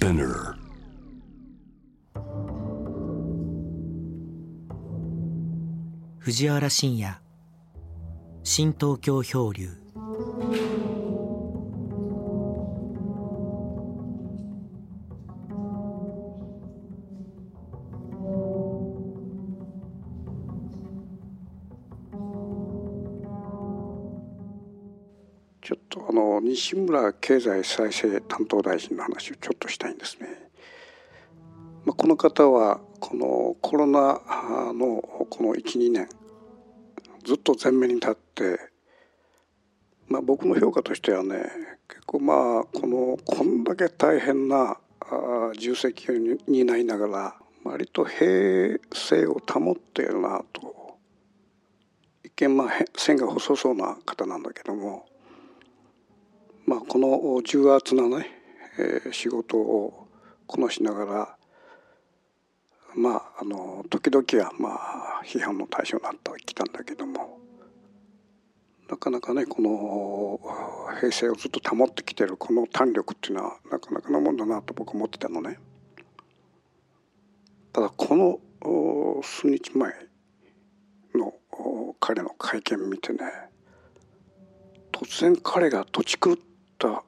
Spinner. 藤原信也新東京漂流ちょっとあの西村経済再生担当大臣の話をちょっとしたいんですね。まあ、この方はこのコロナのこの12年ずっと前面に立って、まあ、僕の評価としてはね結構まあこのこんだけ大変な重責を担いながら割と平静を保っているなと一見まあ線が細そうな方なんだけどもまあ、この重圧なね、えー、仕事をこなしながらまああの時々はまあ批判の対象になってきたんだけどもなかなかねこの平成をずっと保ってきてるこの胆力っていうのはなかなかなもんだなと僕思ってたのね。ただこの数日前の彼の会見見てね突然彼が土地狂っった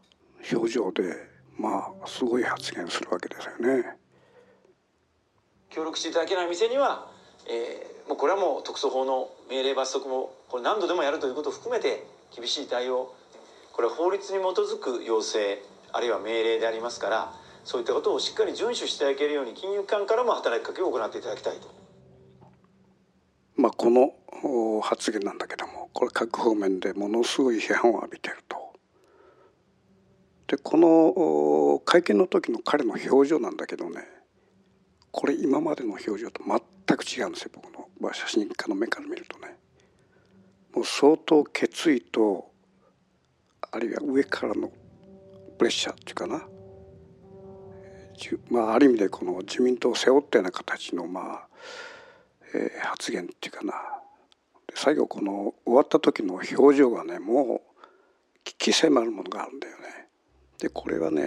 表情でまあすごい発言するわけですよね。協力していただけない店には、えー、もうこれはもう特措法の命令罰則もこれ何度でもやるということを含めて厳しい対応これは法律に基づく要請あるいは命令でありますからそういったことをしっかり遵守していただけるように金融機関からも働きかけを行っていただきたいと。まあこの発言なんだけどもこれ各方面でものすごい批判を浴びてると。でこの会見の時の彼の表情なんだけどねこれ今までの表情と全く違うんですよ僕の、まあ、写真家の目から見るとね。もう相当決意とあるいは上からのプレッシャーっていうかな、まあ、ある意味でこの自民党を背負ったような形の、まあえー、発言っていうかな最後この終わった時の表情がねもう危機迫るものがあるんだよね。でこれはね、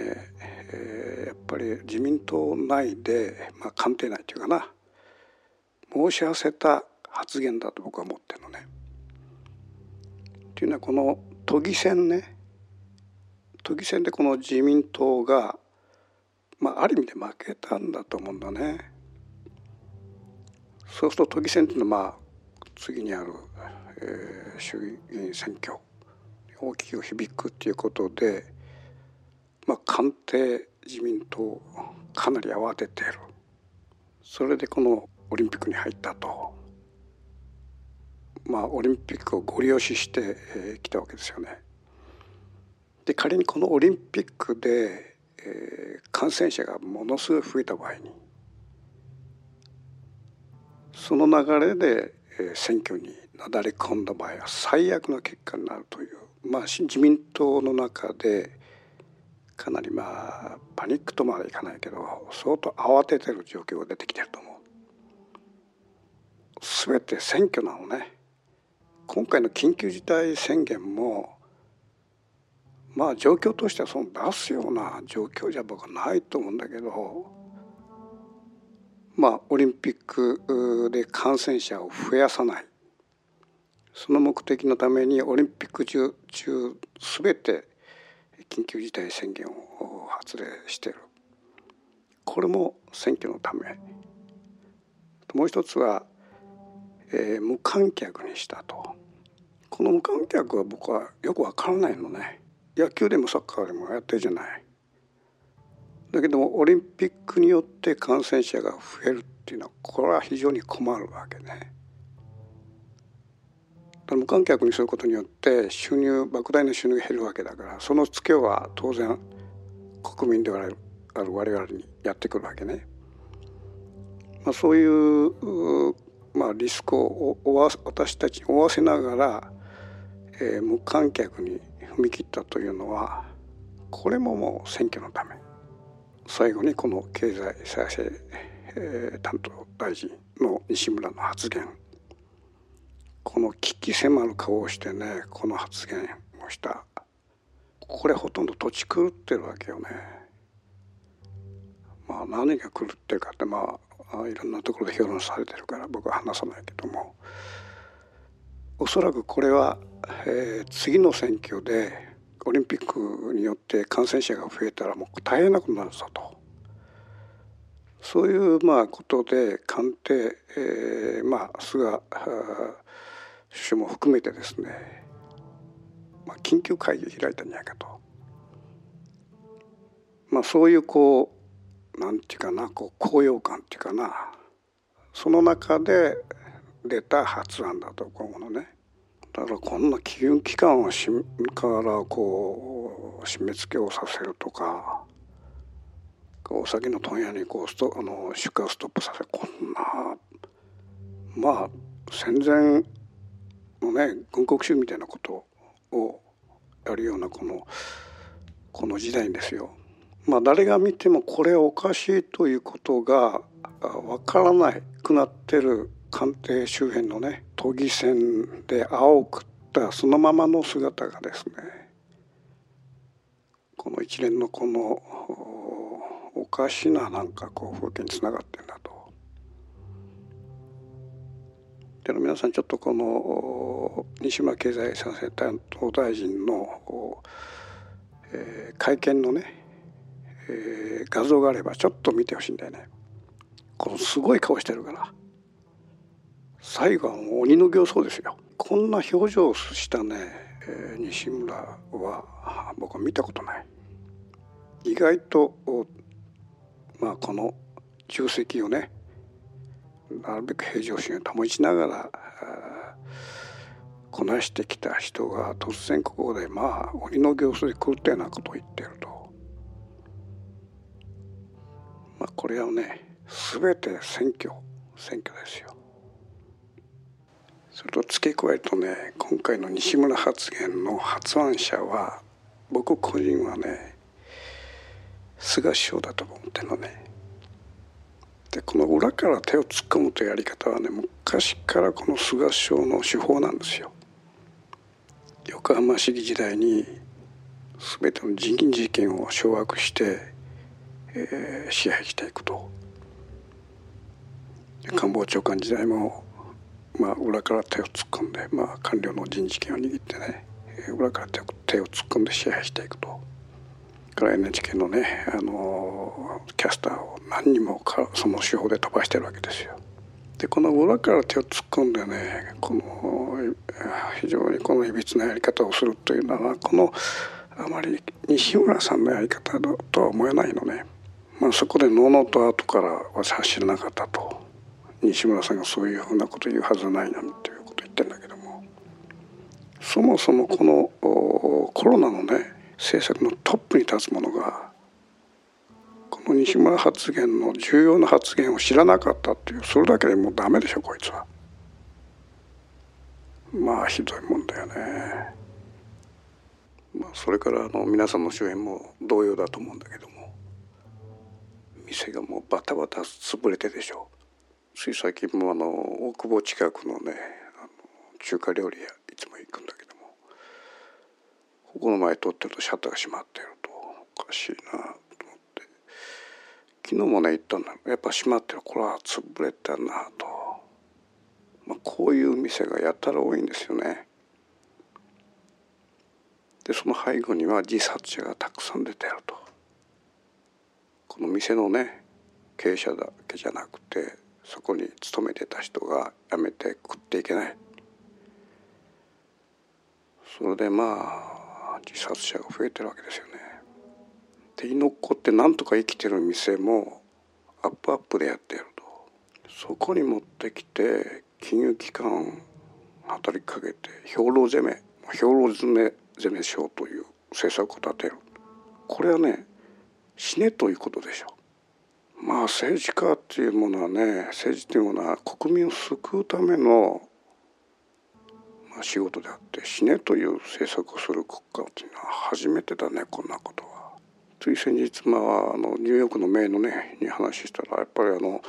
えー、やっぱり自民党内で、まあ、官邸内というかな申し合わせた発言だと僕は思ってるのね。というのはこの都議選ね都議選でこの自民党が、まあ、ある意味で負けたんだと思うんだね。そうすると都議選っていうのはまあ次にある、えー、衆議院選挙大きく響くっていうことでまあ、官邸自民党かなり慌てているそれでこのオリンピックに入ったとまあオリンピックをご利用ししてきたわけですよね。で仮にこのオリンピックで、えー、感染者がものすごい増えた場合にその流れで、えー、選挙になだれ込んだ場合は最悪の結果になるという、まあ、自民党の中でかなりまあパニックとまでいかないけど相当慌ててる状況が出てきてると思う。全て選挙なのね今回の緊急事態宣言もまあ状況としてはその出すような状況じゃ僕はないと思うんだけどまあオリンピックで感染者を増やさないその目的のためにオリンピック中中全て緊急事態宣言を発令している。これも選挙のため。もう一つは、えー、無観客にしたと。この無観客は僕はよくわからないのね。野球でもサッカーでもやってるじゃない。だけどもオリンピックによって感染者が増えるっていうのはこれは非常に困るわけね。無観客にすることによって収入莫大な収入が減るわけだからそのツケは当然国民である我々にやってくるわけね。まあ、そういうまあ、リスクを私たちに負わせながら、えー、無観客に踏み切ったというのはこれももう選挙のため最後にこの経済再生、えー、担当大臣の西村の発言この危機迫る顔をしてねこの発言をした。これほとんど土地狂ってるわけよね。まあ何が狂ってるかってまあいろんなところで評論されてるから僕は話さないけども。おそらくこれは、えー、次の選挙でオリンピックによって感染者が増えたらもう大変なことになるぞと。そういうまあことで官邸、えー、まあ菅あ首相も含めてですね、まあ、緊急会議を開いたんじゃないかと。まあ、そういうこうなんていうかなこう高揚感っていうかな。その中で出た発案だと今後のね。だからこんな金融機関をしからこう締め付けをさせるとかお酒の問屋にこうストあの出荷をストップさせる。こんなまあ戦前のね軍国主義みたいなことをやるようなこのこの時代ですよ。まあ誰が見てもこれおかしいということがわからないくなってる官邸周辺のね都議選で青を食ったそのままの姿がですねこの一連のこのおかしななんかこう風景につながってんだと。で皆さんちょっとこの西村経済再生担当大臣の、えー、会見のね、えー、画像があればちょっと見てほしいんだよね。このすごい顔してるから。最後は鬼の形相ですよこんな表情をしたね、えー、西村は僕は見たことない意外とまあこの重責をねなるべく平常心を保ちながらこなしてきた人が突然ここでまあ鬼の形相で狂ったようなことを言ってるとまあこれはね全て選挙選挙ですよそれと付け加えるとね今回の西村発言の発案者は僕個人はね菅首相だと思ってるのね。でこの裏から手を突っ込むというやり方はね昔からこの菅首相の手法なんですよ。横浜市議時代に全ての人権事件を掌握して、えー、支配していくと官房長官時代もまあ、裏から手を突っ込んで、まあ、官僚の人事権を握ってね裏から手を突っ込んで支配していくと。から NHK のねあのキャスターを何人もかその手法で飛ばしてるわけですよ。でこの裏から手を突っ込んでねこの非常にこのいびつなやり方をするというのはこのあまり西村さんのやり方だとは思えないのね。まあ、そこでのうのうと後からは知らなかったと西村さんがそういうふうなこと言うはずないなんていうこと言ってんだけどもそもそもこのコロナのね政策のトップに立つ者がこの西村発言の重要な発言を知らなかったっていうそれだけでもうダメでしょこいつは。まあひどいもんだよね。まあ、それからあの皆さんの周辺も同様だと思うんだけども店がもうバタバタ潰れてでしょつい最近もあの大久保近くのねあの中華料理屋いつも行くんだけどここの前通ってるとシャッターが閉まってると。おかしいなと思って。昨日もね行ったんだやっぱ閉まってる。これは潰れたなと、まあ、こういう店がやたら多いんですよね。でその背後には自殺者がたくさん出てると。この店のね経営者だけじゃなくてそこに勤めてた人が辞めて食っていけない。それでまあ自殺者が増えてるわけですよね。で居残ってなんとか生きてる店もアップアップでやってやるとそこに持ってきて金融機関働きかけて兵糧攻め兵糧攻め攻めしようという政策を立てるこれはね死ねということでしょう。まあ政治家っていうものはね政治っていうものは国民を救うための、仕事であって死ねという政策をする国家っていうのは初めてだねこんなことは。つい先日まああのニューヨークのメイのねに話したらやっぱりあの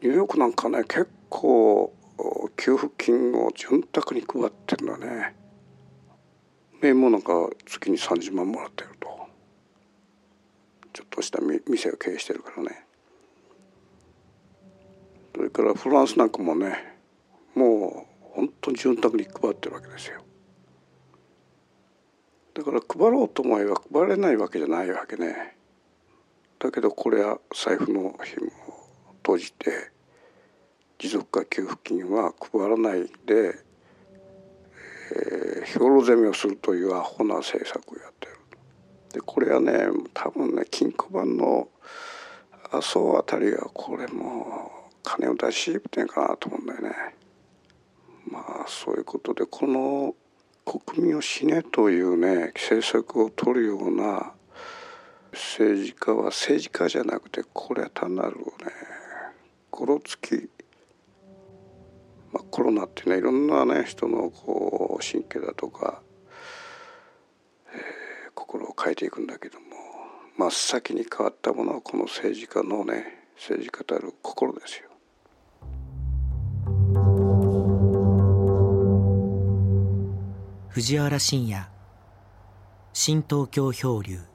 ニューヨークなんかね結構給付金を潤沢に配ってるんだね。メイもなんか月に30万もらってるとちょっとした店を経営してるからねそれからフランスなんかもねもう本当に潤沢に配ってるわけですよ。だから配ろうと思えば配れないわけじゃないわけね。だけどこれは財布の紐を閉じて持続化給付金は配らないで、えー、兵糧攻めをするというアホな政策をやってる。でこれはね多分ね金庫番の麻生あたりがこれもう金を出しってんかなと思うんだよね。まあそういうことでこの国民を死ねというね政策を取るような政治家は政治家じゃなくてこれは単なるねごろつき、まあ、コロナっていうのはいろんなね人のこう神経だとか、えー、心を変えていくんだけども真っ先に変わったものはこの政治家のね政治家たる心ですよ。藤原信也。新東京漂流。